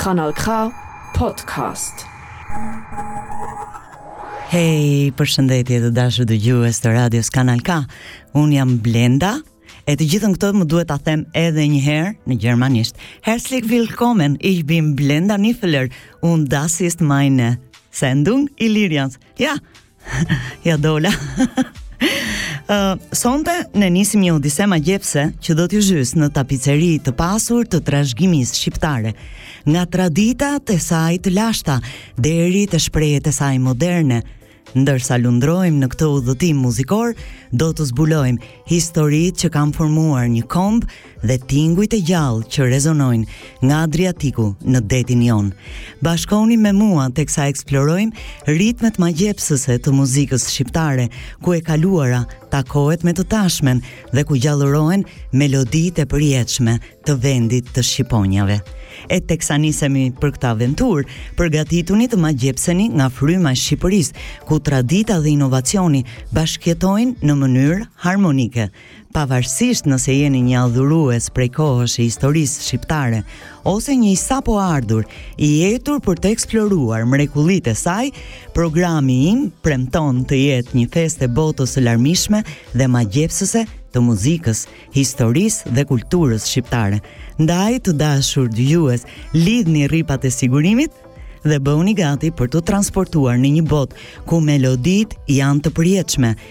Kanal K Podcast. Hej, përshëndetje të dashur dëgjues të Radios Kanal K. Unë jam Blenda. E të gjithën këtë më duhet ta them edhe një herë në gjermanisht. Herzlich willkommen, ich bin Blenda Nifler und das ist meine Sendung Illyrians. Ja, ja dola. Uh, sonte ne nisim një odise magjepsëse që do t'ju zhys në tapiceri të pasur të trashëgimisë shqiptare, nga traditat e saj të lashta deri te shprehjet e saj moderne. Ndërsa lundrojmë në këtë udhëtim muzikor, do të zbulojmë historitë që kanë formuar një komb dhe tingujt e gjallë që rezonojnë nga Adriatiku në detin Jon. Bashkohuni me mua teksa eksplorojmë ritmet magjepsëse të muzikës shqiptare, ku e kaluara takohet me të tashmen dhe ku gjallërohen meloditë e përjetshme të vendit të shqiponjave. E teksa nisemi për këtë aventurë, përgatituni të magjepseni nga fryma e Shqipërisë, ku tradita dhe inovacioni bashkëjetojnë në mënyrë harmonike. Pavarësisht nëse jeni një adhurues prej kohësh i historisë shqiptare ose një i sapoardhur i etur për të eksploruar mrekullitë e saj, programi im premton të jetë një festë e botës së larmishme dhe magjepsëse të muzikës, historisë dhe kulturës shqiptare. Ndaj të dashur dëgjues, lidhni rripat e sigurimit dhe bëhuni gati për t'u transportuar në një botë ku meloditë janë të përjetshme,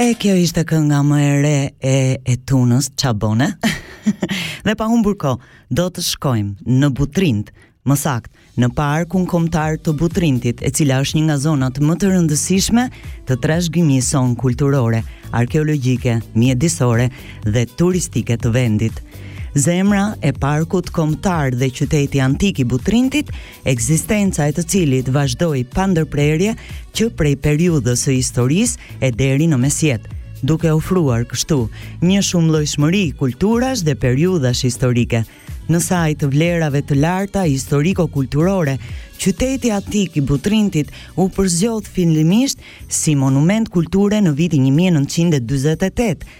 E kjo ishte kënga më e re e Tunës Çabone. dhe pa humbur kohë, do të shkojmë në Butrint, më saktë, në parkun kombëtar të Butrintit, e cila është një nga zonat më të rëndësishme të trashëgimisë sonë kulturore, arkeologjike, mjedisore dhe turistike të vendit. Zemra e parkut kombëtar dhe qyteti antik i Butrintit ekzistenca e të cilit vazhdoi pa ndërprerje që prej periudhës së historisë e deri në mesjetë, duke ofruar kështu një shumëllojshmëri kulturash dhe periudhash historike. Në saj të vlerave të larta historiko-kulturore, qyteti antik i Butrintit u përzgjodh fillimisht si monument kulture në vitin 1948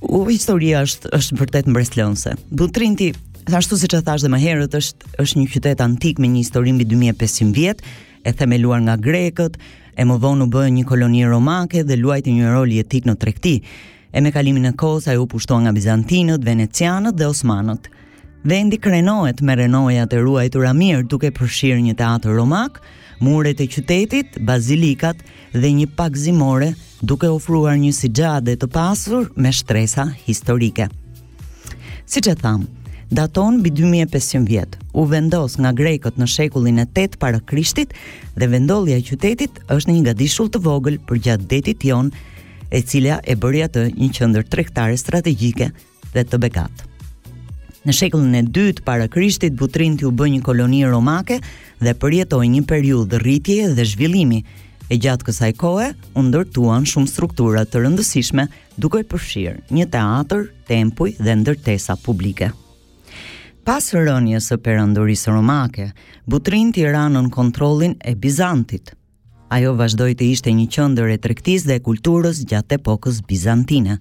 U historia është është vërtet mbreslënëse. Butrinti, ashtu siç e thashë dhe më herët, është është një qytet antik me një histori mbi 2500 vjet, e themeluar nga grekët, e më vonë u bë një koloni romake dhe luajti një rol jetik në tregti. E me kalimin e kohës ajo u pushtua nga bizantinët, venecianët dhe osmanët. Vendi krenohet me rrënojat e ruajtura mirë duke përfshirë një teatër romak, muret e qytetit, bazilikat, dhe një pagëzimore duke ofruar një sixhade të pasur me shtresa historike. Siç e thamë, daton mbi 2500 vjet. U vendos nga grekët në shekullin e 8 para Krishtit dhe vendndodhja e qytetit është në një gadishull të vogël përgjatë detit Jon, e cila e bëri atë një qendër tregtare strategjike dhe të begatë. Në shekullin e dytë para Krishtit, Butrinti u bë një koloni romake dhe përjetoi një periudhë rritjeje dhe zhvillimi. E gjatë kësaj kohe, u ndërtuan shumë struktura të rëndësishme, duke përfshirë një teatër, tempuj dhe ndërtesa publike. Pas rënies së perandorisë romake, Butrinti ra nën kontrollin e Bizantit. Ajo vazhdoi të ishte një qendër e tregtisë dhe kulturës gjatë epokës bizantine.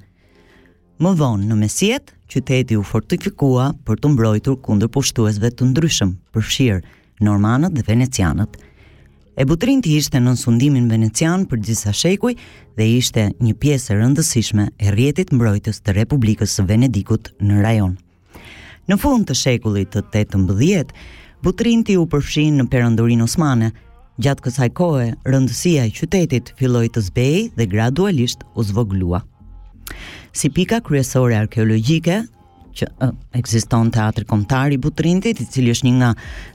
Më vonë në mesjetë, qyteti u fortifikua për t'u mbrojtur kundër pushtuesve të ndryshëm, përfshirë normanët dhe venecianët. E Butrinti ishte nën sundimin venecian për disa shekuj dhe ishte një pjesë e rëndësishme e rrjetit mbrojtës të Republikës së Venedikut në rajon. Në fund të shekullit të 18, Butrinti u përfshi në Perandorinë Osmane. Gjatë kësaj kohe, rëndësia e qytetit filloi të zbehej dhe gradualisht u zvogëlua. Si pika kryesore arkeologjike që ekziston teatri kombëtar i Butrintit, i cili është një nga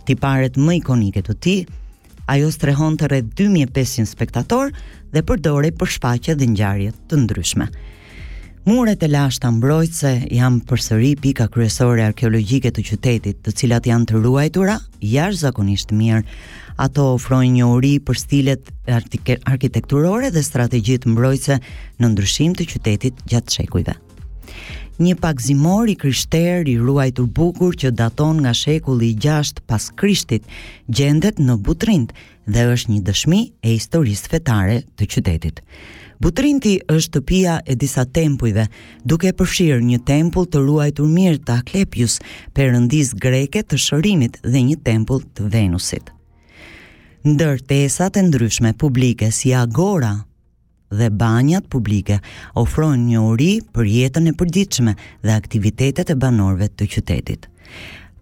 tiparet më ikonike të tij, Ajo strehonte rreth 2500 spektatorë dhe përdorej për shfaqje dhe ngjarje të ndryshme. Muret e lashta mbrojtëse janë përsëri pika kryesore arkeologjike të qytetit, të cilat janë të ruajtura jashtëzakonisht mirë. Ato ofrojnë njohuri për stilet arkitekturore dhe strategjitë mbrojtëse në ndryshim të qytetit gjatë shekujve. Një pagëzimor i krishterë i ruajtur bukur që daton nga shekulli i 6 pas Krishtit gjendet në Butrint dhe është një dëshmi e historisë fetare të qytetit. Butrinti është shtëpia e disa tempujve, duke përfshirë një tempull të ruajtur mirë të Aklepius, perëndisë greke të shërimit dhe një tempull të Venusit. Ndërtesat e ndryshme publike si Agora, dhe banjat publike ofrojnë njohuri për jetën e përditshme dhe aktivitetet e banorëve të qytetit.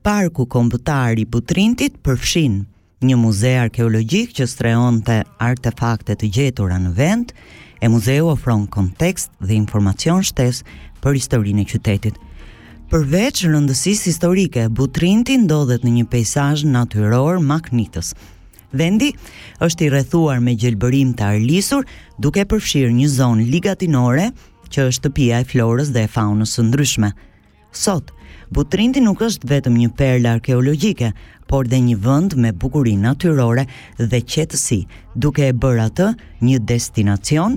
Parku Kombëtar i Butrintit përfshin një muze arkeologjik që strehonte artefakte të gjetura në vend, e muzeu ofron kontekst dhe informacion shtesë për historinë e qytetit. Përveç rëndësisë historike, Butrinti ndodhet në një peizazh natyror mahnitës. Vendi është i rrethuar me gjelbërim të harlisur, duke përfshirë një zonë ligatinore që është shtëpia e florës dhe e faunës së ndryshme. Sot, Butrinti nuk është vetëm një perlë arkeologjike, por dhe një vend me bukuri natyrore dhe qetësi, duke e bërë atë një destinacion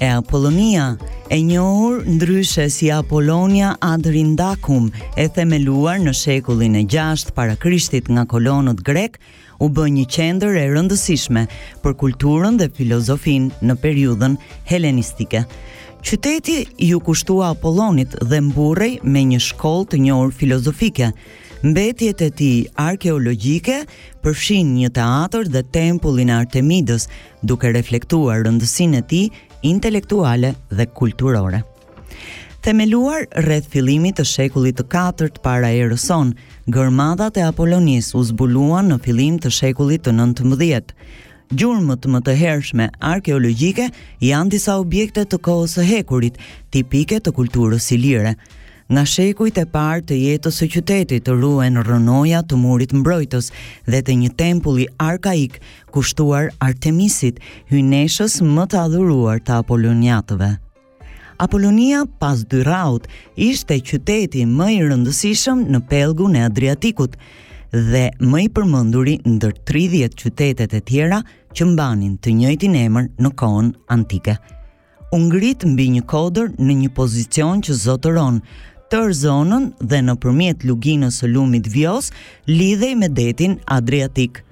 E Apollonia, e njohur ndryshe si Apollonia ad Rindacum, e themeluar në shekullin e gjashtë para Krishtit nga kolonët grekë, u bë një qendër e rëndësishme për kulturën dhe filozofinë në periudhën helenistike. Qyteti iu kushtua Apollonit dhe mburrej me një shkollë të njohur filozofike. Mbetjet e tij arkeologjike përfshijnë një teatër dhe tempullin e Artemidës, duke reflektuar rëndësinë e tij intelektuale dhe kulturore. Themeluar rreth fillimit të shekullit të katërt para erës sonë, gërmadhat e Apolonisë u zbuluan në fillim të shekullit të 19. Gjurmët më të hershme arkeologjike janë disa objekte të kohës së hekurit, tipike të kulturës ilire. Nga shekujt e parë të jetës së qytetit ruhen rrënoja të murit mbrojtës dhe të një tempulli arkaik kushtuar Artemisit, hyjneshës më të adhuruar të Apoloniatëve. Apolonia pas Dyrrahut ishte qyteti më i rëndësishëm në pellgun e Adriatikut dhe më i përmenduri ndër 30 qytetet e tjera që mbanin të njëjtin emër në kohën antike. u ngrit mbi një kodër në një pozicion që zotëron tërë zonën dhe nëpërmjet luginës së lumit Vjosë lidhej me detin Adriatik.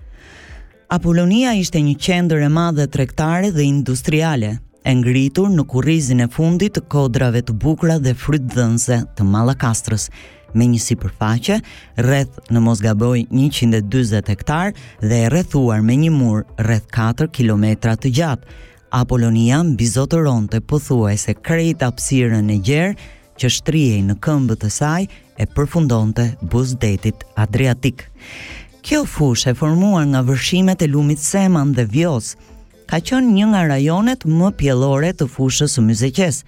Apolonia ishte një qendër e madhe tregtare dhe industriale, e ngritur në kurrizin e fundit të kodrave të bukura dhe frytdhënëse të Mallakastrës, me një sipërfaqe rreth në mos gaboj 140 hektarë dhe e rrethuar me një mur rreth 4 kilometra të gjatë, Apolonia mbizotëronte pothuajse krejt hapësirën e gjerë që shtrihej në këmbë të saj e përfundonte buzë detit Adriatik. Kjo fushë e formuar nga vërshimet e lumit Seman dhe Vjosë ka qenë një nga rajonet më pjellore të fushës së Myzeqesë.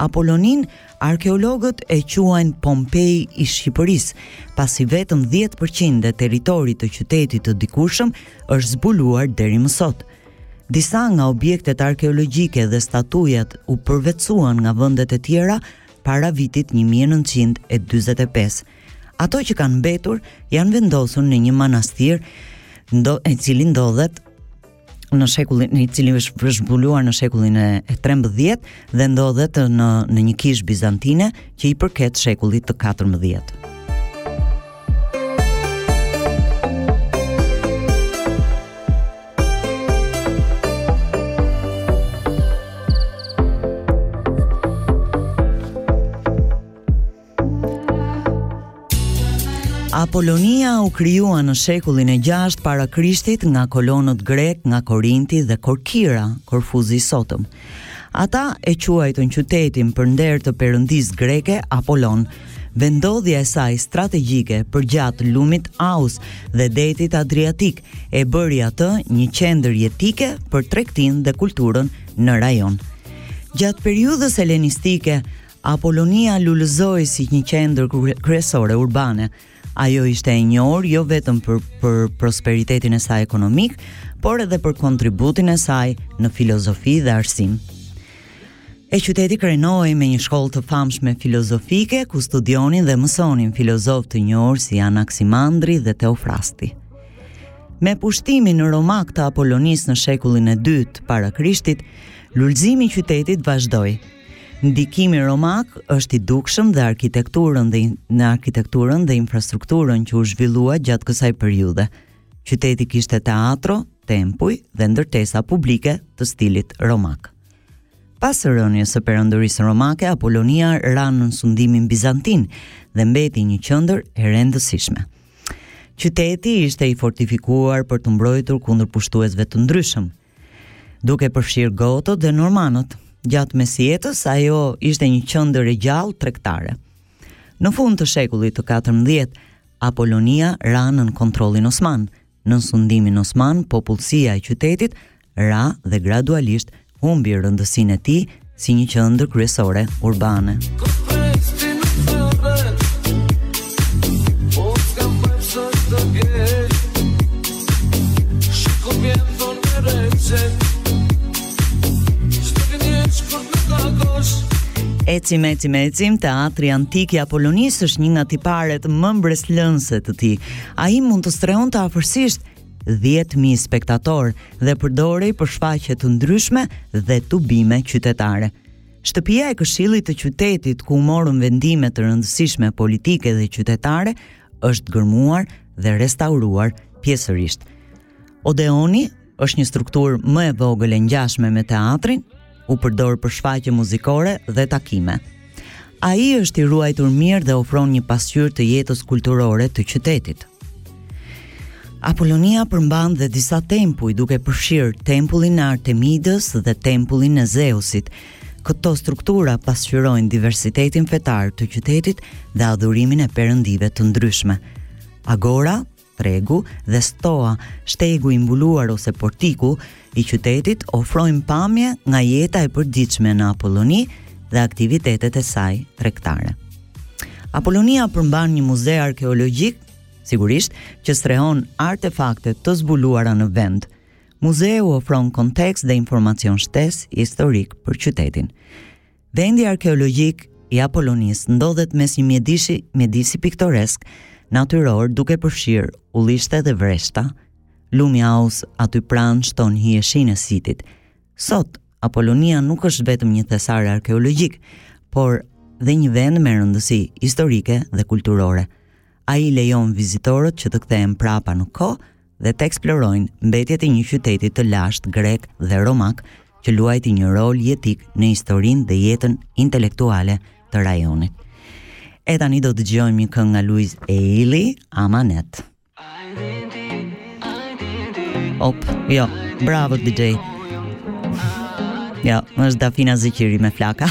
Apoloninë arkeologët e quajnë Pompei i Shqipërisë, pasi vetëm 10% e territorit të qytetit të dikurshëm është zbuluar deri më sot. Disa nga objektet arkeologjike dhe statujat u përvetësuan nga vendet e tjera para vitit 1945. Ato që kanë mbetur janë vendosur në një manastir ndo, e cili ndodhet në shekullin i cili është zbuluar në shekullin e 13 dhe ndodhet në në një kishë bizantine që i përket shekullit të 14. Apolonia u krijua në shekullin e 6 para Krishtit nga kolonët grekë nga Korinti dhe Korkira, Korfuzi i sotëm. Ata e quajtën qytetin për nder të perëndisë greke Apolon. Vendndodhja e saj strategjike përgjatë lumit Aus dhe detit Adriatik e bëri atë një qendër jetike për tregtinë dhe kulturën në rajon. Gjatë periudhës helenistike, Apolonia lulëzoi si një qendër kryesore urbane, Ajo ishte e njohur jo vetëm për për prosperitetin e saj ekonomik, por edhe për kontributin e saj në filozofi dhe arsim. E qyteti krenohej me një shkollë të famshme filozofike ku studionin dhe mësonin filozofë të njohur si Anaksimandri dhe Teofrasti. Me pushtimin romak të Apolonisë në shekullin e dytë para Krishtit, lulëzimi i qytetit vazhdoi. Ndikimi romak është i dukshëm dhe arkitekturën dhe në arkitekturën dhe infrastrukturën që u zhvillua gjatë kësaj periudhe. Qyteti kishte teatro, tempuj dhe ndërtesa publike të stilit romak. Pas rënies së perandorisë romake, Apolonia ra nën sundimin bizantin dhe mbeti një qendër e rëndësishme. Qyteti ishte i fortifikuar për t'u mbrojtur kundër pushtuesve të ndryshëm, duke përfshirë gotët dhe normanët. Gjatë mesjetës ajo ishte një qendër e gjallë tregtare. Në fund të shekullit të 14, Apolonia ra nën kontrollin osman. Nën sundimin osman, popullsia e qytetit ra dhe gradualisht humbi rëndësinë e tij si një qendër kryesore urbane. Ecim, ecim, ecim, teatri antik i Apolonisë është një nga tiparet më mbresëlënëse të tij. Ai mund të strehonte afërsisht 10.000 spektatorë dhe përdorej për shfaqje të ndryshme dhe tubime qytetare. Shtëpia e Këshillit të Qytetit, ku u morën vendime të rëndësishme politike dhe qytetare, është gërmuar dhe restauruar pjesërisht. Odeoni është një strukturë më e vogël e ngjashme me teatrin, u përdor për shfaqje muzikore dhe takime. Ai është i ruajtur mirë dhe ofron një pasqyrë të jetës kulturore të qytetit. Apolonia përmban dhe disa tempuj duke përfshirë tempullin e Artemidës dhe tempullin e Zeusit. Këto struktura pasqyrojnë diversitetin fetar të qytetit dhe adhurimin e perëndive të ndryshme. Agora tregu dhe stoa, shtegu i mbuluar ose portiku i qytetit ofrojnë pamje nga jeta e përditshme në Apolloni dhe aktivitetet e saj tregtare. Apolonia përmban një muze arkeologjik, sigurisht, që strehon artefakte të zbuluara në vend. Muzeu ofron kontekst dhe informacion shtesë historik për qytetin. Vendi arkeologjik i Apolonisë ndodhet mes një mjedisi, mjedisi piktoresk, natyror duke përfshirë ullishte dhe vreshta. Lumi Aos aty pranë shton hijeshinë e sitit. Sot Apolonia nuk është vetëm një thesar arkeologjik, por dhe një vend me rëndësi historike dhe kulturore. Ai lejon vizitorët që të kthehen prapa në kohë dhe të eksplorojnë mbetjet e një qyteti të lashtë grek dhe romak që luajti një rol jetik në historinë dhe jetën intelektuale të rajonit. E tani do dëgjojmë një këngë nga Luiz Ejlli, Amanet. Op, jo, bravo DJ. Jo, është Dafina Zeqiri me flaka.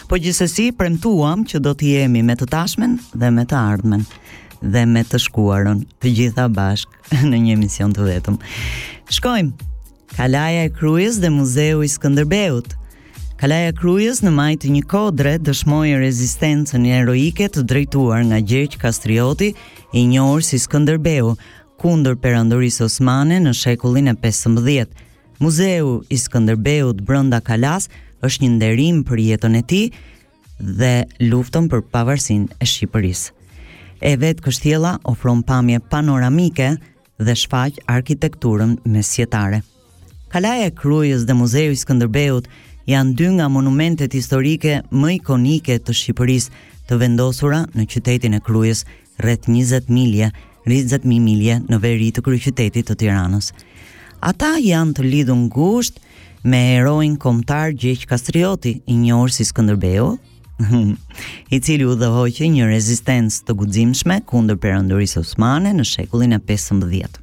Po gjithsesi premtuam që do të jemi me të tashmen dhe me të ardhmen dhe me të shkuarën, të gjitha bashkë në një emision të vetëm. Shkojmë. Kalaja e Krujës dhe Muzeu i Skënderbeut. Kalaja e Krujës në majë të një kodre dëshmoi rezistencën heroike të drejtuar nga Gjergj Kastrioti, i njohur si Skënderbeu, kundër Perandorisë Osmane në shekullin e 15. Muzeu i Skënderbeut brenda Kalasë është një nderim për jetën e tij dhe luftën për pavarësinë e Shqipërisë. E vetë kështjella ofron pamje panoramike dhe shfaq arkitekturën mesjetare. Kalaja e Krujës dhe Muzeu i Skënderbeut janë dy nga monumentet historike më ikonike të Shqipërisë, të vendosura në qytetin e Krujës, rreth 20 milje, 20.000 milje në veri të kryeqytetit të Tiranës. Ata janë të lidhur ngushtë me heroin kombëtar Gjergj Kastrioti, i njohur si Skënderbeu, i cili udhëhoqi një rezistencë të guximshme kundër Perandorisë Osmane në shekullin e 15.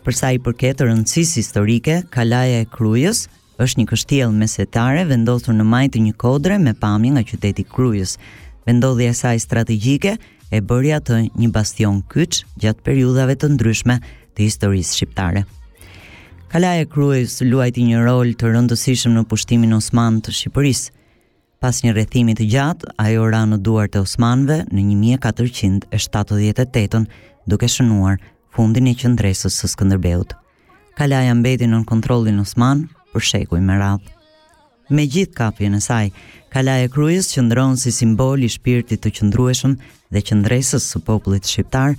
Për sa i përket rëndësisë historike, Kalaja e Krujës Është një kështjellë mesjetare vendosur në majë të një kodre me pamje nga qyteti i Krujës. Vendndodhja e saj strategjike e bëri atë një bastion kyç gjatë periudhave të ndryshme të historisë shqiptare. Kalaja e Krujës luajti një rol të rëndësishëm në pushtimin osman të Shqipërisë. Pas një rrethimi të gjatë, ajo ra në duart e osmanëve në 1478-ën, duke shënuar fundin e qëndresës së Skënderbeut. Kalaja mbeti nën kontrollin osman për shekuj me radhë. Megjithë kapjen e saj, Kalaja e Krujës qëndron si simbol i shpirtit të qëndrueshëm dhe qëndresës së popullit shqiptar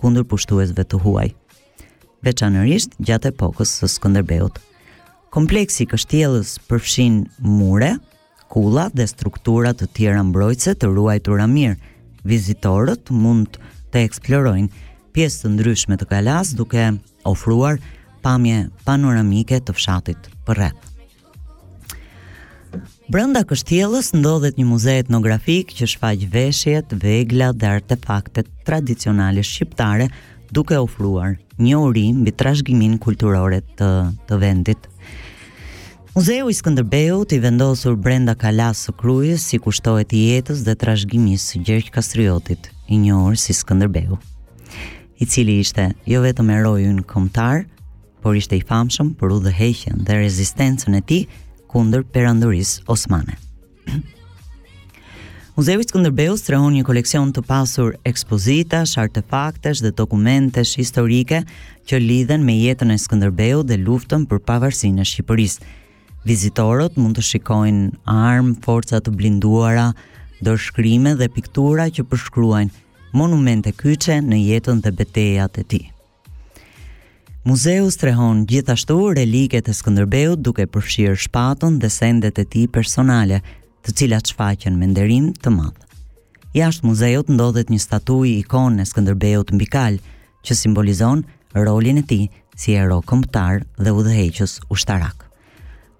kundër pushtuesve të huaj. veçanërisht gjatë epokës së Skënderbeut. Kompleksi i kështjellës përfshin mure, kulla dhe struktura të tjera mbrojtëse të ruajtura mirë. Vizitorët mund të eksplorojnë pjesë të ndryshme të kalasë duke ofruar pamje panoramike të fshatit përreth. Brenda kështjellës ndodhet një muze etnografik që shfaq veshjet, veglat dhe artefaktet tradicionale shqiptare, duke ofruar njohuri mbi trashëgiminë kulturore të të vendit. Muzeu i Skënderbeut i vendosur brenda kalasë së Krujës i kushtohet jetës dhe trashëgimisë së Gjergj Kastriotit, i njohur si Skënderbeu, i cili ishte jo vetëm heroi ynë kombëtar, por ishte i famshëm për udhëheqjen dhe rezistencën e tij kundër perandorisë osmane. Muzeu i Skënderbeut strehon një koleksion të pasur ekspozitash, artefaktesh dhe dokumentesh historike që lidhen me jetën e Skënderbeut dhe luftën për pavarësinë e Shqipërisë. Vizitorët mund të shikojnë armë, forca të blinduara, dorëshkrime dhe piktura që përshkruajnë monumente kyçe në jetën dhe betejat e tij. Muzeu strehon gjithashtu reliket e Skënderbeut duke përfshirë shpatën dhe sendet e tij personale, të cilat shfaqen me nderim të madh. Jashtë muzeut ndodhet një statujë ikonë e Skënderbeut mbi kalë, që simbolizon rolin e tij si hero kombëtar dhe udhëheqës ushtarak.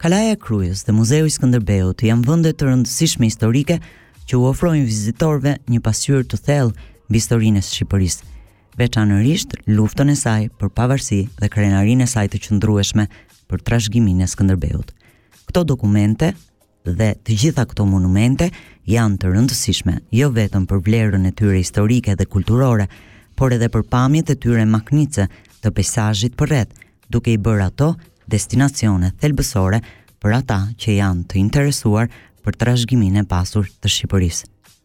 Kalaja e Krujës dhe Muzeu i Skënderbeut janë vende të rëndësishme historike që u ofrojnë vizitorëve një pasqyrë të thellë mbi historinë e Shqipërisë. veçanërisht luftën e saj për pavarësi dhe krenarinë e saj të qëndrueshme për trashëgiminë e Skënderbeut. Këto dokumente dhe të gjitha këto monumente janë të rëndësishme, jo vetëm për vlerën e tyre historike dhe kulturore, por edhe për pamjet e tyre magjike të pejsazhit përreth, duke i bërë ato destinacione thelbësore për ata që janë të interesuar për trashëgiminë e pasur të Shqipërisë.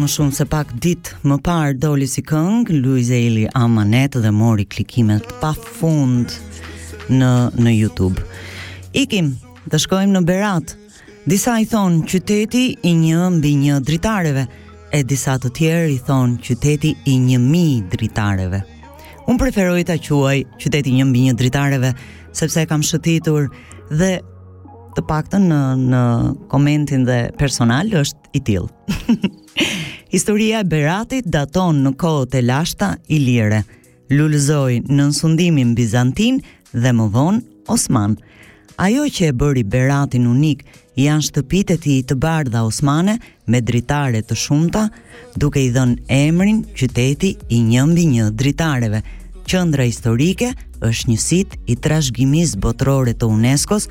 më shumë se pak ditë më parë doli si këngë Luiz Ejlli Amanet dhe mori klikimet pafund në, në Youtube Ikim Të shkojmë në Berat. Disa i thonë qyteti i një mbi një dritareve, e disa të tjerë i thonë qyteti i një mijë dritareve. Unë preferoj ta quaj qyteti i një mbi një dritareve, sepse e kam shëtitur dhe të paktën në në komentin tim personal është i tillë. Historia e Beratit daton në kohët e lashta ilire. lulëzoi nën sundimin bizantin dhe më vonë osman. Ajo që e bëri Beratin unik janë shtëpitë e tij të bardha osmane me dritare të shumta, duke i dhënë emrin qyteti i një mbi një dritareve. Qendra historike është një sit i trashëgimisë botërore të UNESCO-s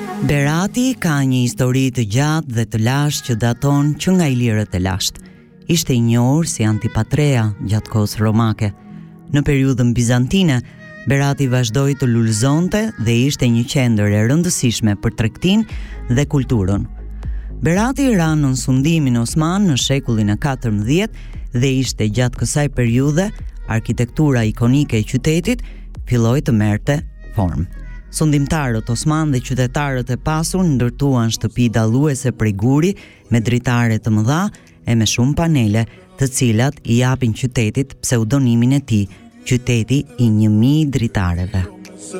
Berati ka një histori të gjatë dhe të lashtë që daton që nga ilirët e lashtë. Ishte i njohur si Antipatrea gjatë kohës romake. Në periudhën bizantine, Berati vazhdoi të lulëzonte dhe ishte një qendër e rëndësishme për tregtinë dhe kulturën. Berati ra nën sundimin osman në shekullin e 14 dhe ishte gjatë kësaj periudhe arkitektura ikonike e qytetit filloi të merrte formë. Sundimtarët osmanë dhe qytetarët e pasur ndërtuan shtëpi dalluese prej guri me dritare të mëdha e me shumë panele, të cilat i japin qytetit pseudonimin e tij, qyteti i 1000 dritareve. Së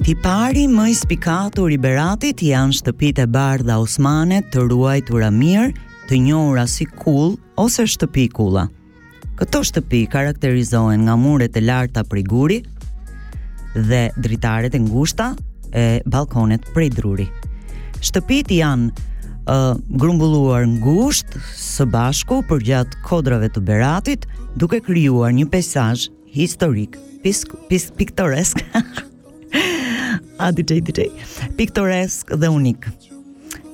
Tipari më i spikatur i Beratit janë shtëpitë e bardha osmane të ruajtura mirë, të njohura si kullë ose shtëpi kulla. Këto shtëpi karakterizohen nga muret e larta prej guri dhe dritaret e ngushta e balkonet prej druri. Shtëpitë janë uh, grumbulluar ngushtë së bashku përgjatë kodrave të Beratit, duke krijuar një pejsazh Historik, pisk, pisk, piktoresk. A DJ DJ. Piktoresk dhe unik.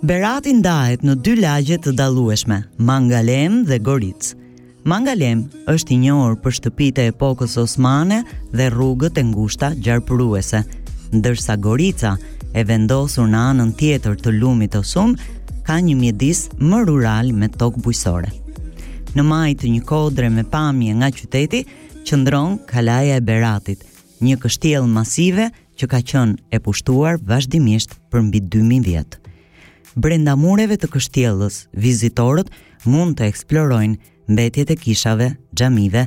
Berati ndahet në dy lagje të dallueshme, Mangalem dhe Goricë. Mangalem është i njohur për shtëpitë e epokës osmane dhe rrugët e ngushta gjarpëruese, ndërsa Gorica, e vendosur në anën tjetër të lumit Osum, ka një mjedis më rural me tokë bujqësore. Në majë të një kodre me pamje nga qyteti, qëndron Kalaja e Beratit, një kështjellë masive që ka qenë e pushtuar vazhdimisht për mbi 2000 vjet. Brenda mureve të kështjellës, vizitorët mund të eksplorojnë mbetjet e kishave, xhamive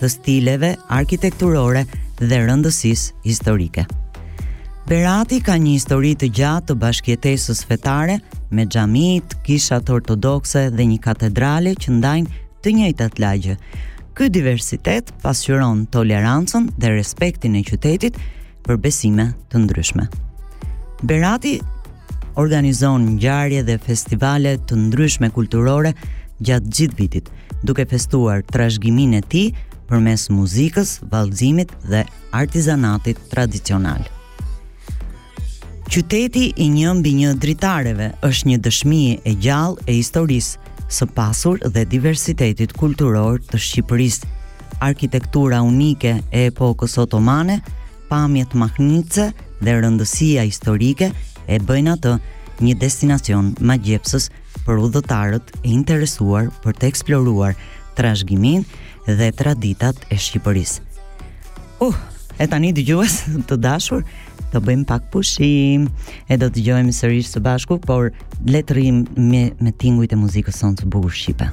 të stileve arkitekturore dhe rëndësisë historike. Berati ka një histori të gjatë të bashkëjetesës fetare me xhamitë, kishat ortodokse dhe një katedrale që ndajnë të njëjtat lagje. Ky diversitet pasqyron tolerancën dhe respektin e qytetit për besime të ndryshme. Berati organizon ngjarje dhe festivale të ndryshme kulturore gjatë gjithë vitit, duke festuar trashëgiminë e tij përmes muzikës, vallëzimit dhe artizanatit tradicional. Qyteti i një mbi një dritareve është një dëshmi e gjallë e historisë së pasur dhe diversitetit kulturor të Shqipërisë, arkitektura unike e epokës otomane, pamjet mahnitëse dhe rëndësia historike e bëjnë atë një destinacion magjepsës për udhëtarët e interesuar për të eksploruar trashëgiminë dhe traditat e Shqipërisë. Uh, e tani dëgjues të dashur, do bëjmë pak pushim e do dëgjohemi sërish së bashku, por le të rrim me, me tingujt e muzikës sonë të bukur shqipe.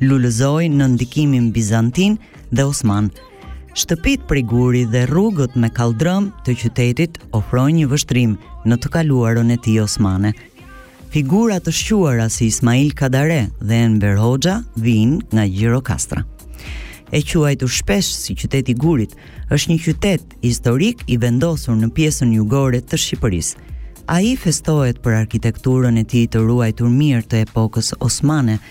lulëzoi nën ndikimin bizantin dhe osman. Shtëpitë prej guri dhe rrugët me kaldrëm të qytetit ofrojnë një vështrim në të kaluarën e tij osmane. Figura të shquara si Ismail Kadare dhe Enver Hoxha vijnë nga Gjirokastra. E quajtur shpesh si qyteti i Gurit, është një qytet historik i vendosur në pjesën jugore të Shqipërisë. Ai festohet për arkitekturën e tij të ruajtur mirë të epokës osmane,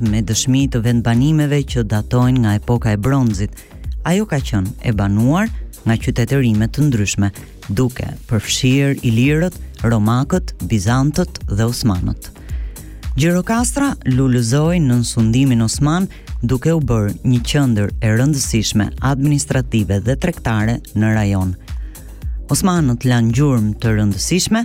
Me dëshmi të vendbanimeve që datojnë nga epoka e bronzit, ajo ka qenë e banuar nga qytetërime të ndryshme, duke përfshirë ilirët, romakët, bizantët dhe osmanët. Gjirokastra lulëzoi nën sundimin osman duke u bërë një qendër e rëndësishme administrative dhe tregtare në rajon. Osmanët lanë gjurmë të rëndësishme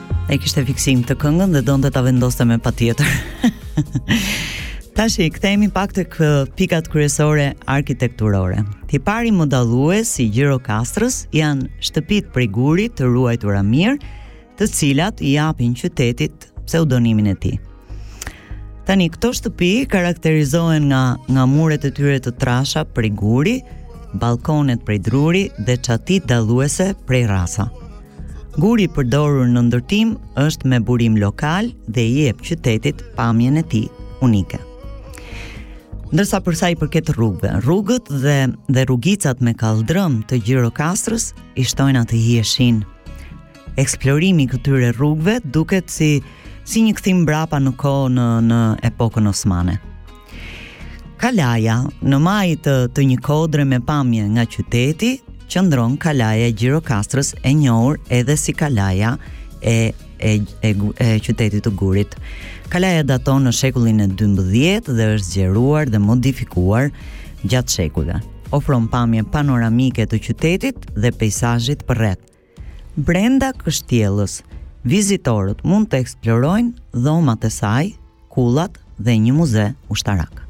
Ai kishte fiksim atë këngën dhe donte ta vendoste me patjetër. Tashi, kthehemi pak tek pikat kryesore arkitekturore. Tipari më dallues i Gjirokastrës janë shtëpitë prej guri të ruajtura mirë, të cilat i japin qytetit pseudonimin e tij. Tani, këto shtëpi karakterizohen nga, nga muret e tyre të trasha prej guri, balkonet prej druri dhe çatitë dalluese prej rrasa. Guri i përdorur në ndërtim është me burim lokal dhe i jep qytetit pamjen e tij unike. Ndërsa për sa i përket rrugëve, rrugët dhe dhe rrugicat me kalldrëm të Gjirokastrës i shtojnë atë hijeshinë. Eksplorimi i këtyre rrugëve duket si si një kthim mbrapa në kohë në në epokën osmane. Kalaja, në majë të, të një kodre me pamje nga qyteti, qëndron Kalaja e Gjirokastrës e njohur edhe si Kalaja e e, e, e qytetit të Gurit. Kalaja daton në shekullin e 12 dhe është zgjeruar dhe modifikuar gjatë shekujve. Ofron pamje panoramike të qytetit dhe peizazhit përreth. Brenda kështjellës, vizitorët mund të eksplorojnë dhomat e saj, kullat dhe një muze ushtarak.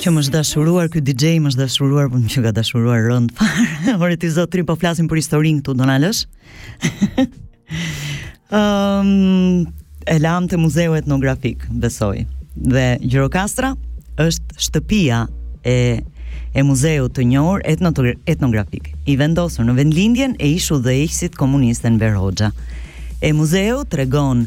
Që më është dashuruar ky DJ, më është dashuruar, po më qenka dashuruar rëndë fare. Ore ti zotëri po flasim për historinë këtu, do na lësh? Ëm um, e lamë te muzeu etnografik, besoj. Dhe Gjirokastra është shtëpia e e muzeut të njohur etnografik, i vendosur në vendlindjen e ish-udhëheqësit komunist Enver Hoxha. E muzeu tregon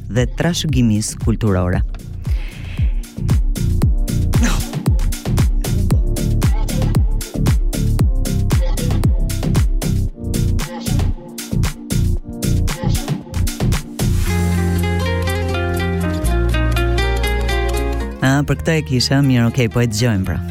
dhe trashëgimisë kulturore. për këtë e kisha, mirë, okay, po e dëgjojmë pra.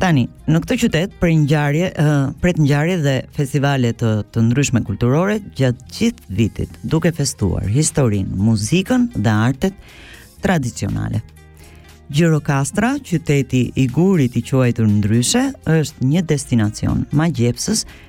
Tani, në këtë qytet pret ngjarje, pret ngjarje dhe festivale të ndryshme kulturore gjatë gjithë vitit, duke festuar historinë, muzikën dhe artet tradicionale. Gjirokastra, qyteti i gurit i quajtur ndryshe, është një destinacion magjepsës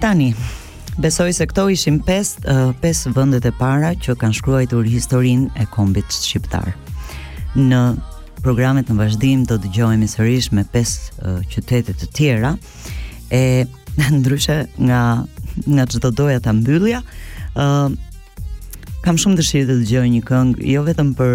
Tani, besoj se këto ishim 5 uh, 5 vendet e para që kanë shkruajtur historinë e kombit shqiptar. Në programet në vazhdim do dëgjohemi sërish me 5 uh, qytete të tjera e ndryshe nga nga ç'do doja ta mbyllja uh, kam shumë dëshirë të dëgjojmë një këngë jo vetëm për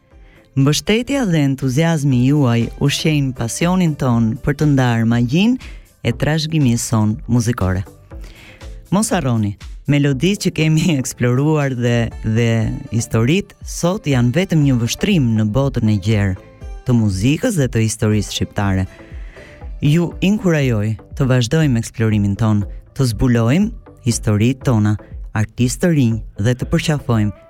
Mbështetja dhe entuziazmi juaj ushqejnë pasionin tonë për të ndarë magjinë e trashëgimisë sonë muzikore. Mos harroni, meloditë që kemi eksploruar dhe dhe historitë sot janë vetëm një vështrim në botën e gjerë të muzikës dhe të historisë shqiptare. Ju inkurajoj të vazhdojmë eksplorimin tonë, të zbulojmë historitë tona, artistë të rinj dhe të përqafojmë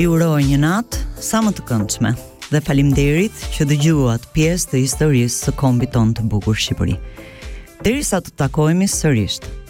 Ju uroj një natë sa më të këndshme dhe falimderit që dëgjuat pjesë të historisë së kombit tonë të bukur Shqipëri. Derisa të takohemi sërisht,